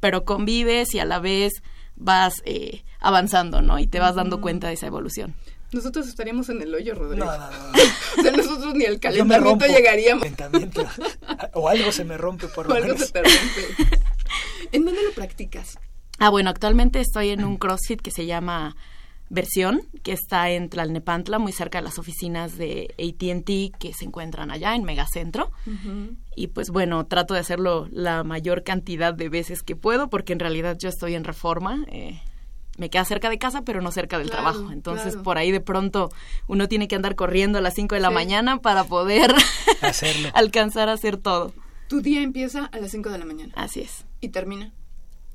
Pero convives y a la vez vas eh, avanzando, ¿no? Y te vas dando cuenta de esa evolución. Nosotros estaríamos en el hoyo, Rodrigo. No, no, no. (laughs) o sea, nosotros ni al calentamiento llegaríamos. Calentamiento. o algo se me rompe por lo (laughs) o algo se te rompe. (laughs) ¿En dónde lo practicas? Ah, bueno, actualmente estoy en un (clears throat) CrossFit que se llama Versión, que está en Tlalnepantla, muy cerca de las oficinas de ATT que se encuentran allá en Megacentro. Y pues bueno, trato de hacerlo la mayor cantidad de veces que puedo, porque en realidad yo estoy en reforma. Eh, me queda cerca de casa, pero no cerca del trabajo. Entonces, por ahí de pronto uno tiene que andar corriendo a las 5 de la mañana para poder (laughs) (laughs) alcanzar a hacer todo. Tu día empieza a las 5 de la mañana. Así es. ¿Y termina?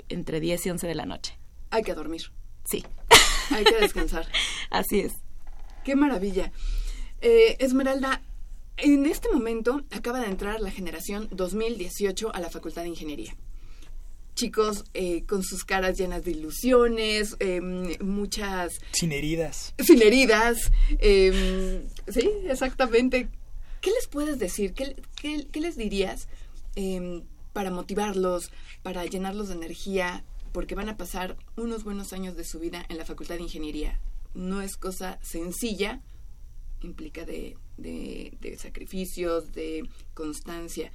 Entre 10 y 11 de la noche. Hay que dormir. Sí. Hay que descansar. (laughs) Así es. Qué maravilla. Eh, Esmeralda, en este momento acaba de entrar la generación 2018 a la Facultad de Ingeniería. Chicos eh, con sus caras llenas de ilusiones, em, muchas... Sin heridas. Sin heridas. Em, sí, exactamente. ¿Qué les puedes decir? ¿Qué, qué les dirías em, para motivarlos, para llenarlos de energía, porque van a pasar unos buenos años de su vida en la Facultad de Ingeniería. No es cosa sencilla, implica de, de, sacrificios, de constancia.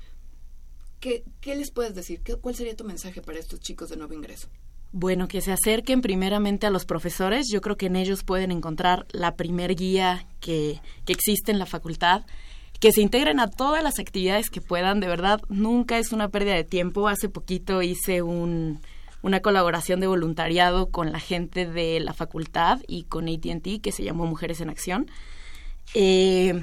¿Qué, ¿Qué, les puedes decir? ¿Qué, ¿Cuál sería tu mensaje para estos chicos de nuevo ingreso? Bueno, que se acerquen primeramente a los profesores. Yo creo que en ellos pueden encontrar la primer guía que, que existe en la facultad que se integren a todas las actividades que puedan. De verdad, nunca es una pérdida de tiempo. Hace poquito hice un, una colaboración de voluntariado con la gente de la facultad y con ATT que se llamó Mujeres en Acción. Eh,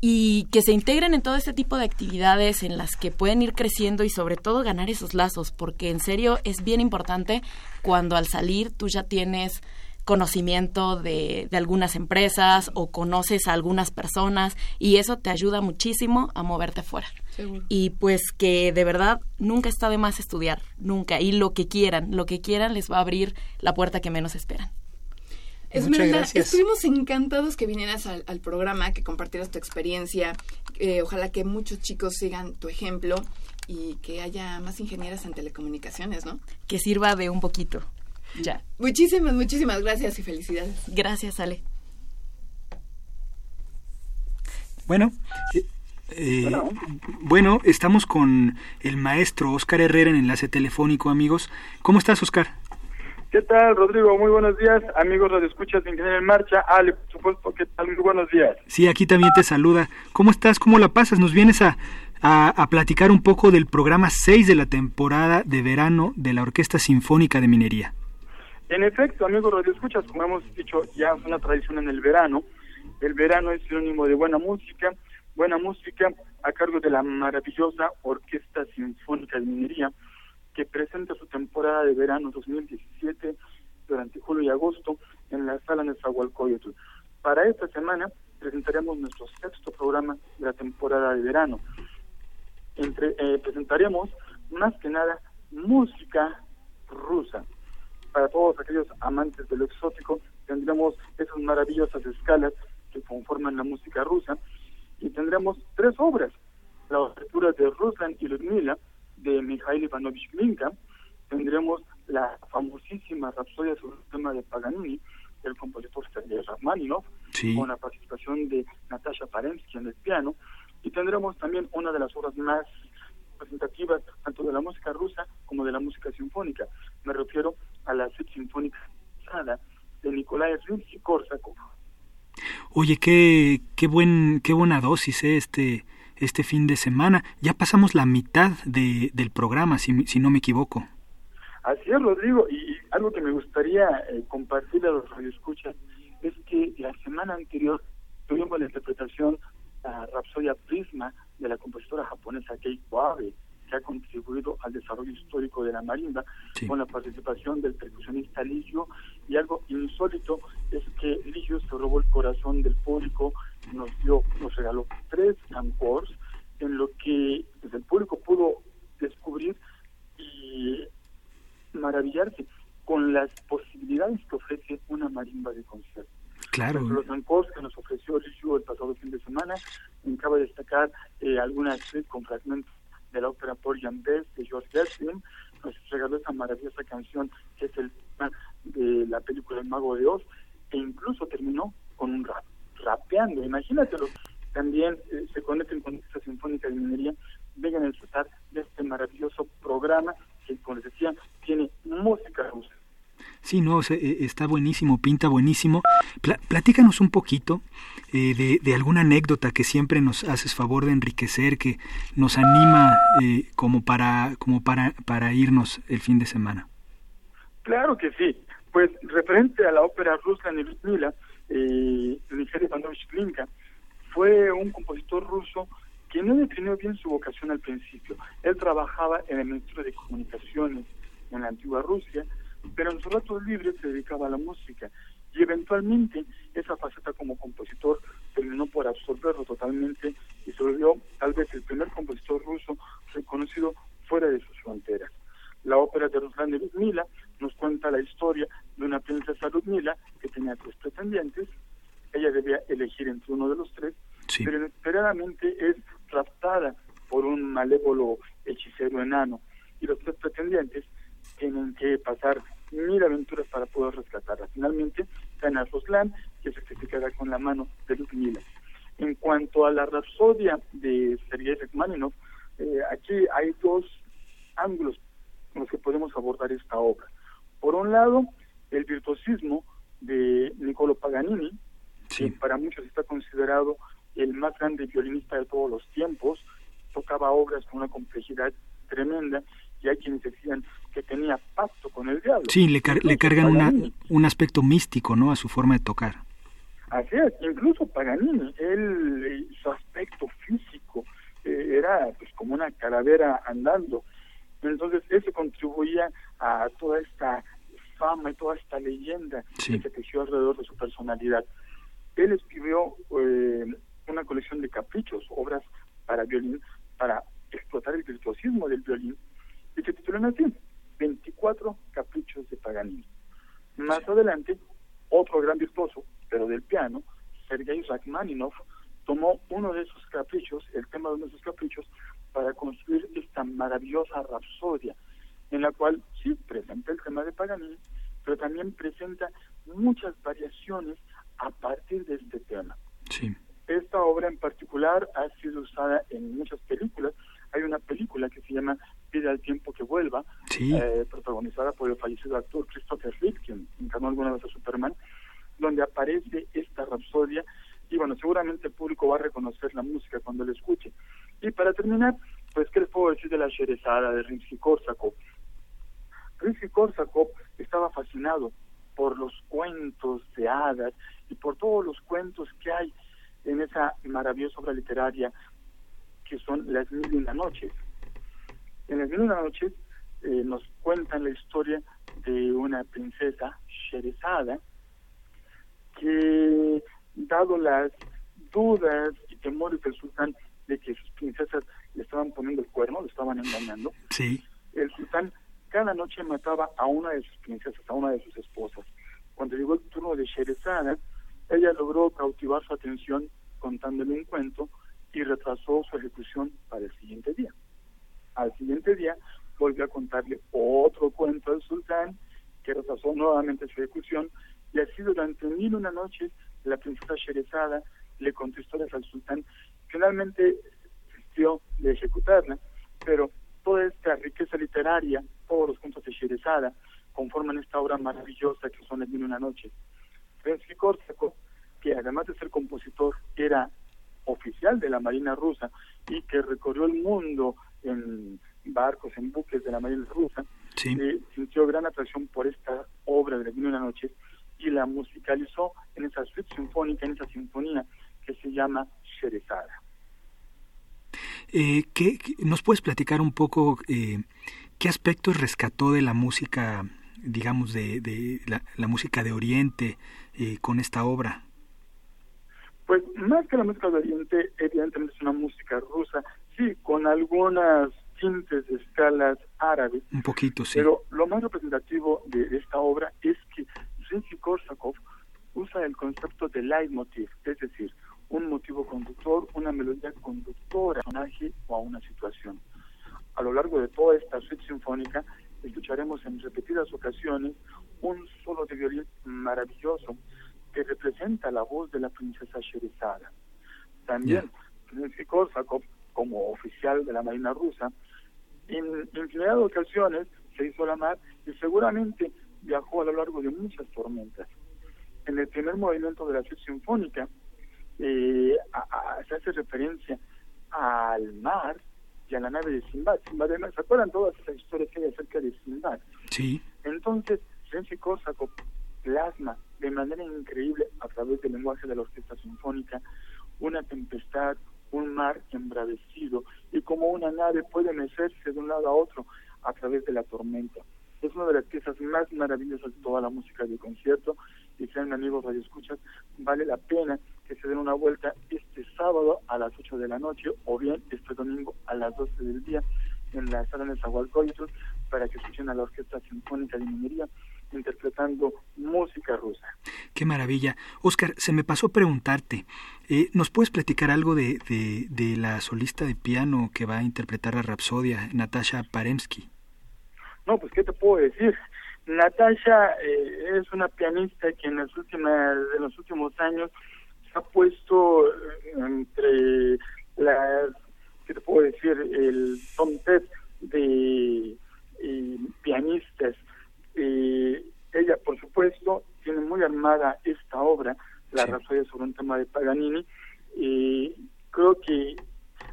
y que se integren en todo este tipo de actividades en las que pueden ir creciendo y sobre todo ganar esos lazos, porque en serio es bien importante cuando al salir tú ya tienes conocimiento de, de, algunas empresas o conoces a algunas personas y eso te ayuda muchísimo a moverte fuera. Y pues que de verdad nunca está de más estudiar, nunca. Y lo que quieran, lo que quieran les va a abrir la puerta que menos esperan. Esmeralda, estuvimos encantados que vinieras al, programa, que compartieras tu experiencia. Eh, ojalá que muchos chicos sigan tu ejemplo y que haya más ingenieras en telecomunicaciones, ¿no? Que sirva de un poquito. Ya. Muchísimas, muchísimas gracias y felicidades. Gracias, Ale. Bueno, eh, bueno. estamos con el maestro Oscar Herrera en enlace telefónico, amigos. ¿Cómo estás, Oscar? ¿Qué tal, Rodrigo? Muy buenos días, amigos de Escuchas de Ingeniería en Marcha. Ale, por supuesto, ¿qué tal? Muy buenos días. Sí, aquí también te saluda. ¿Cómo estás? ¿Cómo la pasas? Nos vienes a, a, platicar un poco del programa 6 de la temporada de verano de la Orquesta Sinfónica de Minería. En efecto, amigos Radio Escuchas, como hemos dicho, ya es una tradición en el verano. El verano es sinónimo de buena música, buena música a cargo de la maravillosa Orquesta Sinfónica de Minería, que presenta su temporada de verano 2017 durante julio y agosto en la sala Nezahualcóyotl. Para esta semana presentaremos nuestro sexto programa de la temporada de verano. Entre, eh, presentaremos más que nada música rusa. Para todos aquellos amantes de lo exótico, tendremos esas maravillosas escalas que conforman la música rusa y tendremos tres obras. La apertura de Ruslan y Ludmila, de Mikhail Ivanovich Glinka, tendremos la famosísima Rapsodia sobre el tema de Paganini, del compositor Sergei Rachmaninoff, con la participación de Natasha Parensky en el piano, Y tendremos también una de las obras más representativas tanto de la música rusa como de la música sinfónica. Me refiero a la Suite Sinfónica de Nikolai Rimsky-Korsakov. Oye, qué, qué, buen, qué buena dosis ¿eh? este, este fin de semana. Ya pasamos la mitad de, del programa, si, si no me equivoco. Así es, Rodrigo, y algo que me gustaría eh, compartir a los radioescuchas es que la semana anterior tuvimos la interpretación la Rapsodia Prisma de la compositora japonesa Keiko Abe, que ha contribuido al desarrollo histórico de la marimba con la participación del percusionista Ligio y algo insólito es que Ligio se robó el corazón del público, nos dio, nos regaló tres ancores en lo que pues, el público pudo descubrir y maravillarse con las posibilidades que ofrece una marimba de concierto. Claro. Los ancores que nos ofreció Ligio el pasado fin de semana, me cabe destacar eh, algunas con fragmentos de la ópera Por Bess de George Gershwin, nos regaló esa maravillosa canción que es el tema de la película El Mago de Oz, e incluso terminó con un rap, rapeando, imagínatelo. También eh, se conecten con esta Sinfónica de Minería, vengan a disfrutar de este maravilloso programa que, como les decía, tiene música rusa. Sí, no, eh, está buenísimo, pinta buenísimo. platícanos un poquito eh, de, alguna anécdota que siempre nos haces favor de enriquecer, que nos anima eh, como para como para para irnos el fin de semana. Claro que sí. Pues referente a la ópera rusa de Lyudmila, eh, Ivanovich Glinka, fue un compositor ruso que no definió bien su vocación al principio. Él trabajaba en el Ministerio de Comunicaciones en la antigua Rusia pero en sus ratos libres se dedicaba a la música y eventualmente esa faceta como compositor terminó por absorberlo totalmente y se volvió tal vez el primer compositor ruso reconocido fuera de sus fronteras. La ópera de Ruslan de Ludmila nos cuenta la historia de una princesa Ludmila que tenía tres pretendientes. Ella debía elegir entre uno de los tres, pero inesperadamente es raptada por un malévolo hechicero enano y los tres pretendientes tienen que pasar mil aventuras para poder rescatarla. Finalmente, gana Roslan, que queda con la mano de Ludmila. En cuanto a la rapsodia de Sergei Rachmaninoff, eh, aquí hay dos ángulos con los que podemos abordar esta obra. Por un lado, el virtuosismo de Niccolo Paganini, que para muchos está considerado el más grande violinista de todos los tiempos, tocaba obras con una complejidad tremenda y hay quienes decían que tenía pacto con el diablo. Sí, le, le cargan un aspecto místico, ¿no?, a su forma de tocar. Así es, incluso Paganini, él, eh, su aspecto físico eh, era pues como una calavera andando. Entonces eso contribuía a toda esta fama y toda esta leyenda que se tejió alrededor de su personalidad. Él escribió eh, una colección de caprichos, obras para violín, para explotar el virtuosismo del violín, y se titulan así, 24 caprichos de Paganini. Más adelante, otro gran virtuoso, pero del piano, Sergei Rachmaninoff, tomó uno de esos caprichos, el tema de uno de esos caprichos, para construir esta maravillosa rapsodia, en la cual sí presenta el tema de Paganini, pero también presenta muchas variaciones a partir de este tema. Sí. Esta obra en particular ha sido usada en muchas películas. Hay una película que se llama pide al tiempo que vuelva, eh, protagonizada por el fallecido actor Christopher Reeve, quien encarnó alguna vez a Superman, donde aparece esta rapsodia y bueno, seguramente el público va a reconocer la música cuando la escuche. Y para terminar, pues, ¿qué les puedo decir de la Sherezada de Rimsky-Korsakov? Rimsky-Korsakov estaba fascinado por los cuentos de hadas y por todos los cuentos que hay en esa maravillosa obra literaria que son Las Mil y una Noches. En las mil noches eh, nos cuentan la historia de una princesa Sherezada que, dado las dudas y temores del sultán de que sus princesas le estaban poniendo el cuerno, le estaban engañando, sí. el sultán cada noche mataba a una de sus princesas, a una de sus esposas. Cuando llegó el turno de Sherezada, ella logró cautivar su atención contándole un cuento y retrasó su ejecución para el siguiente día. Al siguiente día volvió a contarle otro cuento al sultán, que retrasó nuevamente su ejecución, y así durante mil una noches la princesa Sherezada le contó historias al sultán finalmente existió de ejecutarla, pero toda esta riqueza literaria, todos los cuentos de Sherezada, conforman esta obra maravillosa que son El vino una noche. Rimsky Korsakov, que además de ser compositor, era oficial de la Marina rusa y que recorrió el mundo en barcos, en buques de la Marina rusa, eh, sintió gran atracción por esta obra de Vino una noche y la musicalizó en esa suite sinfónica, en esa sinfonía que se llama Sherezada. Eh, ¿qué, ¿Nos puedes platicar un poco eh, qué aspectos rescató de la música, digamos, de, de la, música de Oriente eh, con esta obra? Pues más que la música de Oriente, evidentemente es una música rusa, sí, con algunas tintes de escalas árabes. Un poquito, sí. Pero lo más representativo de esta obra es que Rimsky-Korsakov usa el concepto de leitmotiv, es decir, un motivo conductor, una melodía conductora a un personaje o a una situación. A lo largo de toda esta suite sinfónica escucharemos en repetidas ocasiones un solo de violín maravilloso que representa la voz de la princesa Sherizada. También yeah. Korsakov, como oficial de la Marina rusa, en infinidad de ocasiones se hizo la mar y seguramente viajó a lo largo de muchas tormentas. En el primer movimiento de la suite sinfónica eh, se hace referencia al mar y a la nave de Simbad. ¿Se acuerdan todas esas historias que hay acerca de Simbad? Sí. Entonces, Renzi Korsakov plasma de manera increíble a través del lenguaje de la orquesta sinfónica una tempestad, un mar embravecido y como una nave puede mecerse de un lado a otro a través de la tormenta. Es una de las piezas más maravillosas de toda la música de concierto y sean amigos radioescuchas, vale la pena que se den una vuelta este sábado a las 8 de la noche o bien este domingo a las 12 del día en la sala de Zahualcóyotl para que escuchen a la Orquesta Sinfónica de Minería interpretando música rusa. Qué maravilla. Oscar, se me pasó preguntarte, eh, ¿nos puedes platicar algo de, de, la solista de piano que va a interpretar la Rapsodia, Natasha Paremsky? No, pues, ¿qué te puedo decir? Natasha eh, es una pianista que en, las últimas, en los últimos años se ha puesto entre las, ¿qué te puedo decir? El top de eh, pianistas eh, ella, por supuesto, tiene muy armada esta obra, La sí. sobre un tema de Paganini. y creo que,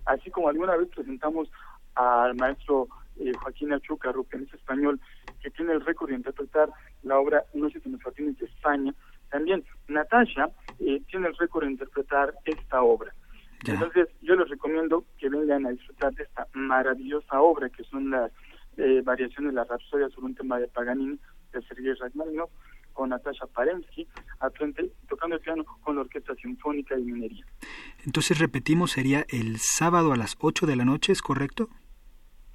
así como alguna vez presentamos al maestro eh, Joaquín Achúcar, pianista español, que tiene el récord de interpretar la obra No sé si me de España, también Natasha eh, tiene el récord de interpretar esta obra. Entonces, yo les recomiendo que vengan a disfrutar de esta maravillosa obra que son las eh, variaciones de la Rapsodia sobre un tema de Paganini de Sergei Rachmaninoff con Natasha Parensky, frente, tocando el piano con la Orquesta Sinfónica de Minería. Entonces, repetimos, sería el sábado a las 8 de la noche, ¿es correcto?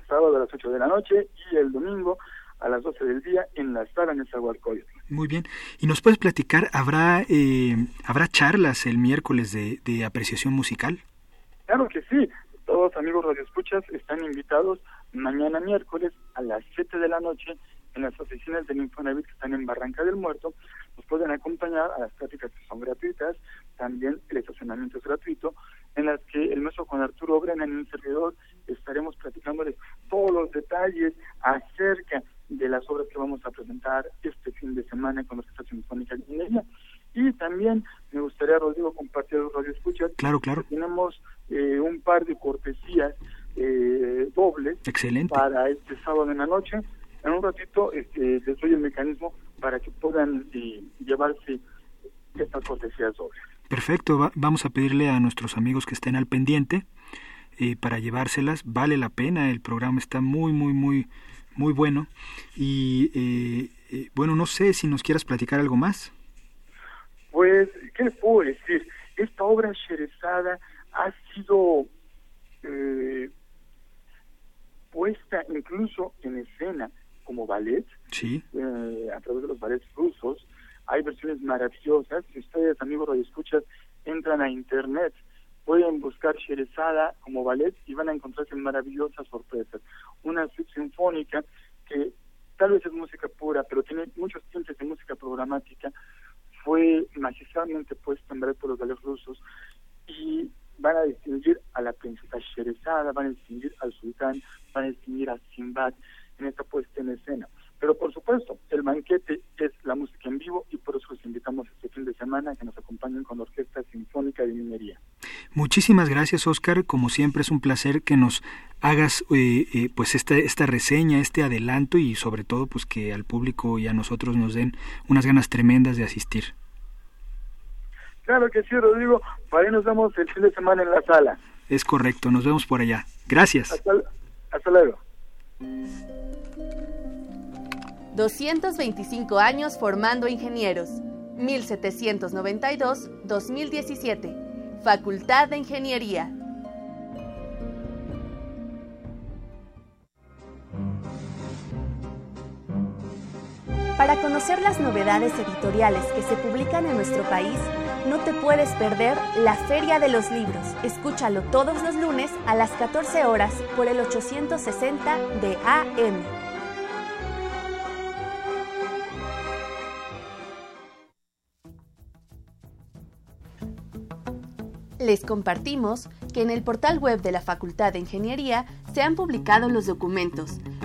Sábado a las 8 de la noche y el domingo a las 12 del día en la sala Nezahualcóyotl. Muy bien. ¿Y nos puedes platicar, habrá eh, habrá charlas el miércoles de, de apreciación musical? Claro que sí. Todos amigos radioescuchas están invitados mañana miércoles a las 7 de la noche en las oficinas del Infonavit que están en Barranca del Muerto. Nos pueden acompañar a las prácticas que son gratuitas, también el estacionamiento es gratuito, en las que el maestro Juan Arturo Obrena en un servidor estaremos platicándoles todos los detalles acerca de las obras que vamos a presentar este fin de semana con la Orquesta Sinfónica de Minería. Y también me gustaría, Rodrigo, compartir los Radio Escuchas. Claro, claro. Tenemos eh, un par de cortesías eh, dobles Excelente. para este sábado en la noche. En un ratito este, les doy el mecanismo para que puedan eh, llevarse estas cortesías dobles. Perfecto, vamos a pedirle a nuestros amigos que estén al pendiente eh, para llevárselas. Vale la pena, el programa está muy, muy, muy, muy bueno. Y eh, eh, bueno, no sé si nos quieras platicar algo más. Pues, ¿qué les puedo decir? Esta obra Sherezada ha sido eh, puesta incluso en escena como ballet sí. eh, a través de los ballets rusos. Hay versiones maravillosas. Si ustedes, amigos radioescuchas, entran a internet, pueden buscar Sherezada como ballet y van a encontrarse maravillosas sorpresas. Una sinfónica que tal vez es música pura, pero tiene muchos tintes de música programática, fue magistralmente puesta en ballet por los ballets rusos y van a distinguir a la princesa Sherezada, van a distinguir al sultán, van a distinguir a Simbad en esta puesta en escena. Pero por supuesto, el banquete es la música en vivo y por eso los invitamos este fin de semana a que nos acompañen con la Orquesta Sinfónica de Minería. Muchísimas gracias, Oscar. Como siempre es un placer que nos hagas eh, eh, pues esta, esta reseña, este adelanto y sobre todo pues que al público y a nosotros nos den unas ganas tremendas de asistir. Claro que sí, Rodrigo. Para ahí nos vemos el fin de semana en la sala. Es correcto, nos vemos por allá. Gracias. Hasta, hasta luego. 225 años formando ingenieros. 1792-2017. Facultad de Ingeniería. Para conocer las novedades editoriales que se publican en nuestro país, no te puedes perder la Feria de los Libros. Escúchalo todos los lunes a las 14 horas por el 860 de AM. Les compartimos que en el portal web de la Facultad de Ingeniería se han publicado los documentos,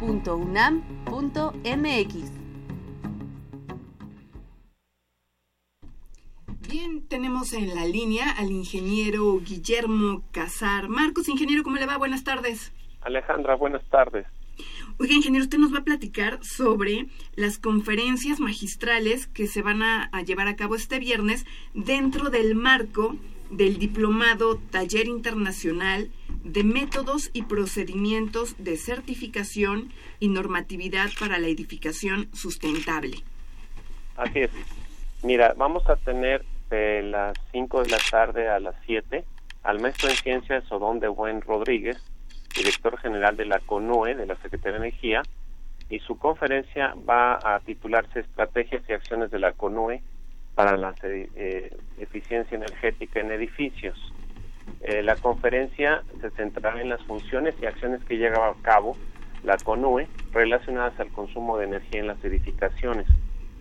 www.ingeniería.unam.mx. Bien, tenemos en la línea al ingeniero Guillermo Casar. Marcos, ingeniero, ¿cómo le va? Buenas tardes. Alejandra, buenas tardes. Oiga, ingeniero, usted nos va a platicar sobre las conferencias magistrales que se van a, a llevar a cabo este viernes dentro del marco del diplomado Taller Internacional de Métodos y Procedimientos de Certificación y Normatividad para la Edificación Sustentable. Así es. Mira, vamos a tener de las 5 de la tarde a las 7 al maestro en ciencias Odón de Buen Rodríguez, director general de la CONUE, de la Secretaría de Energía, y su conferencia va a titularse Estrategias y Acciones de la CONUE para la eh, eficiencia energética en edificios. Eh, la conferencia se centrará en las funciones y acciones que lleva a cabo la CONUE relacionadas al consumo de energía en las edificaciones,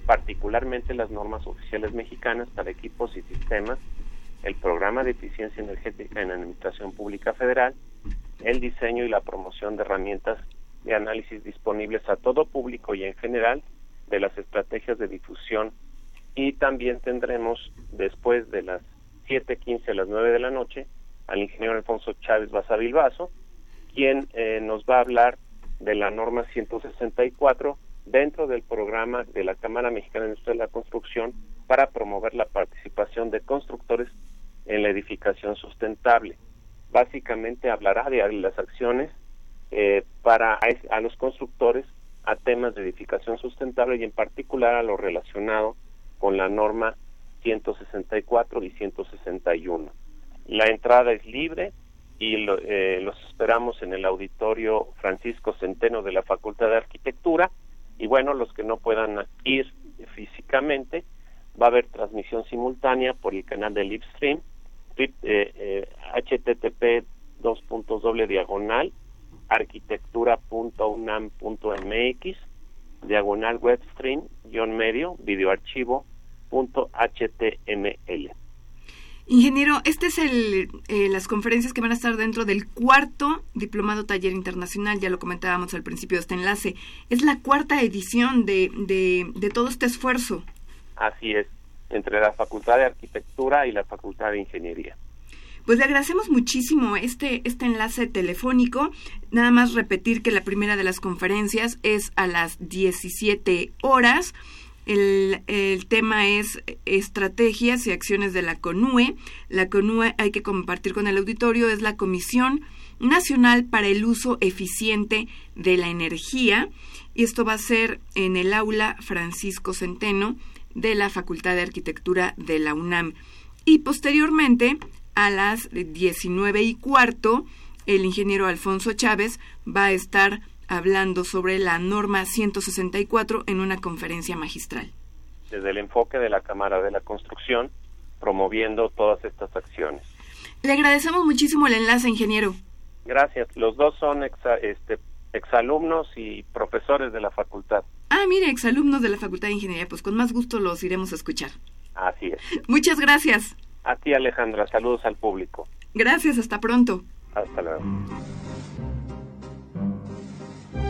particularmente las normas oficiales mexicanas para equipos y sistemas, el programa de eficiencia energética en la Administración Pública Federal, el diseño y la promoción de herramientas de análisis disponibles a todo público y en general de las estrategias de difusión y también tendremos después de las 7.15 a las 9 de la noche al ingeniero Alfonso Chávez Basavilbaso, quien eh, nos va a hablar de la norma 164 dentro del programa de la Cámara Mexicana de la Construcción para promover la participación de constructores en la edificación sustentable. Básicamente hablará de las acciones eh, para a los constructores a temas de edificación sustentable y en particular a lo relacionado con la norma 164 y 161. La entrada es libre y eh, los esperamos en el auditorio Francisco Centeno de la Facultad de Arquitectura y bueno, los que no puedan ir físicamente, va a haber transmisión simultánea por el canal de Livestream, eh, http eh, dos puntos doble diagonal arquitectura.unam.mx diagonal webstream guion medio videoarchivo punto html Ingeniero, este es el, eh, las conferencias que van a estar dentro del cuarto Diplomado Taller Internacional, ya lo comentábamos al principio de este enlace. Es la cuarta edición de, de, de todo este esfuerzo. Así es, entre la Facultad de Arquitectura y la Facultad de Ingeniería. Pues le agradecemos muchísimo este, este enlace telefónico. Nada más repetir que la primera de las conferencias es a las 17 horas. El, tema es estrategias y acciones de la CONUE. La CONUE, hay que compartir con el auditorio, es la Comisión Nacional para el Uso Eficiente de la Energía. Y esto va a ser en el aula Francisco Centeno de la Facultad de Arquitectura de la UNAM. Y posteriormente a las 19 y cuarto el ingeniero Alfonso Chávez va a estar hablando sobre la norma 164 en una conferencia magistral. Desde el enfoque de la Cámara de la Construcción, promoviendo todas estas acciones. Le agradecemos muchísimo el enlace, ingeniero. Gracias. Los dos son este, exalumnos y profesores de la facultad. Ah, mire, exalumnos de la Facultad de Ingeniería. Pues con más gusto los iremos a escuchar. Así es. Muchas gracias. A ti, Alejandra. Saludos al público. Gracias. Hasta pronto. Hasta luego.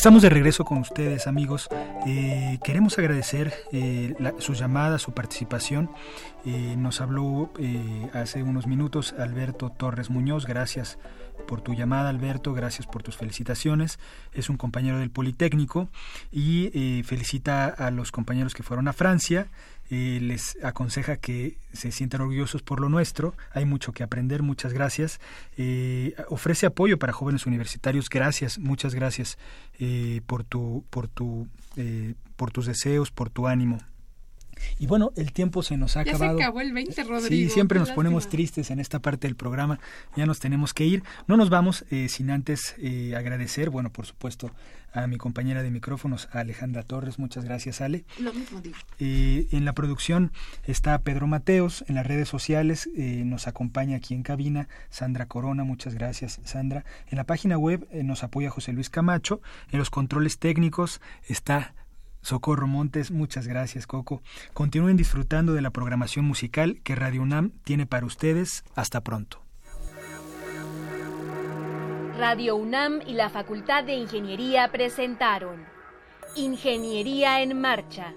Estamos de regreso con ustedes, amigos. Eh, queremos agradecer eh, su llamada, su participación. Eh, nos habló hace unos minutos Alberto Torres Muñoz. Gracias por tu llamada, Alberto. Gracias por tus felicitaciones. Es un compañero del Politécnico y felicita a los compañeros que fueron a Francia eh, les aconseja que se sientan orgullosos por lo nuestro. Hay mucho que aprender, muchas gracias. Eh, ofrece apoyo para jóvenes universitarios. Gracias, muchas gracias eh, por, tu, por, tu, por tus deseos, por tu ánimo. Y bueno, el tiempo se nos ha ya acabado. Se acabó el 20, Rodrigo. Sí, siempre nos ponemos tristes en esta parte del programa. Ya nos tenemos que ir. No nos vamos eh, sin antes eh, agradecer, bueno, por supuesto, a mi compañera de micrófonos, Alejandra Torres. Muchas gracias, Ale. Lo mismo digo. Eh, en la producción está Pedro Mateos. En las redes sociales nos acompaña aquí en cabina Sandra Corona. Muchas gracias, Sandra. En la página web nos apoya José Luis Camacho. En los controles técnicos está Socorro Montes, muchas gracias Coco. Continúen disfrutando de la programación musical que Radio UNAM tiene para ustedes. Hasta pronto. Radio UNAM y la Facultad de Ingeniería presentaron Ingeniería en Marcha.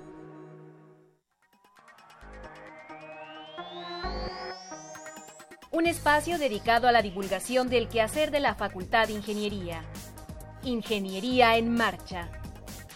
Un espacio dedicado a la divulgación del quehacer de la Facultad de Ingeniería. Ingeniería en Marcha